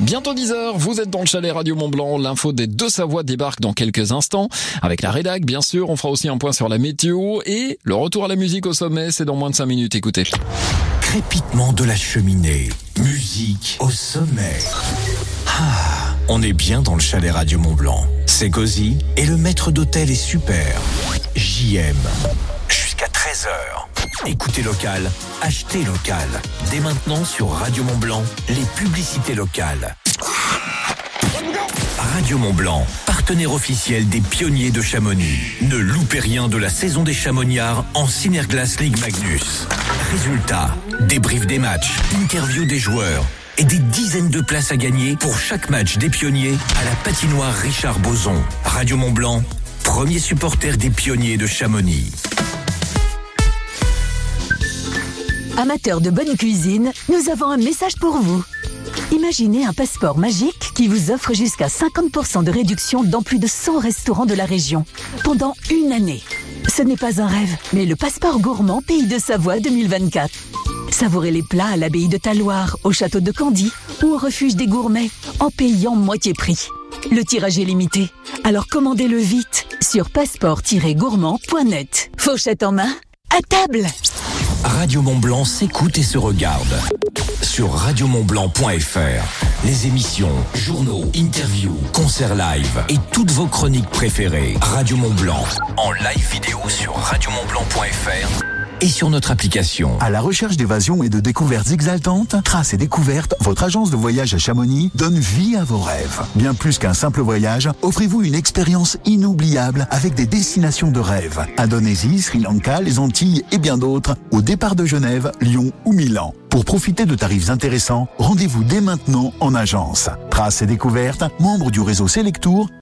Bientôt 10h, vous êtes dans le chalet Radio Mont Blanc. L'info des deux Savoies débarque dans quelques instants. Avec la rédac, bien sûr. On fera aussi un point sur la météo. Et le retour à la musique au sommet, c'est dans moins de 5 minutes. Écoutez. crépitement de la cheminée, musique au sommet. Ah, on est bien dans le chalet Radio Mont Blanc. C'est cosy et le maître d'hôtel est super. JM. Jusqu'à 13h. Écoutez local, achetez local. Dès maintenant sur Radio Mont Blanc, les publicités locales. Radio Mont Blanc, partenaire officiel des pionniers de Chamonix. Ne loupez rien de la saison des Chamonniards en Synerglass League Magnus. Résultats, débrief des matchs, interview des joueurs et des dizaines de places à gagner pour chaque match des pionniers à la patinoire Richard Boson. Radio Mont Blanc, premier supporter des pionniers de Chamonix. Amateurs de bonne cuisine, nous avons un message pour vous. Imaginez un passeport magique qui vous offre jusqu'à 50% de réduction dans plus de 100 restaurants de la région pendant une année. Ce n'est pas un rêve, mais le passeport gourmand Pays de Savoie 2024. Savourez les plats à l'abbaye de Taloir, au château de Candy ou au refuge des gourmets en payant moitié prix. Le tirage est limité, alors commandez-le vite sur passeport-gourmand.net. Fauchette en main, à table Radio Mont Blanc s'écoute et se regarde. Sur radiomontblanc.fr. Les émissions, journaux, interviews, concerts live et toutes vos chroniques préférées. Radio Mont Blanc. En live vidéo sur radiomontblanc.fr et sur notre application. À la recherche d'évasion et de découvertes exaltantes, Trace et Découvertes, votre agence de voyage à Chamonix, donne vie à vos rêves. Bien plus qu'un simple voyage, offrez-vous une expérience inoubliable avec des destinations de rêve. Indonésie, Sri Lanka, les Antilles et bien d'autres, au départ de Genève, Lyon ou Milan. Pour profiter de tarifs intéressants, rendez-vous dès maintenant en agence. Trace et Découvertes, membre du réseau Selectour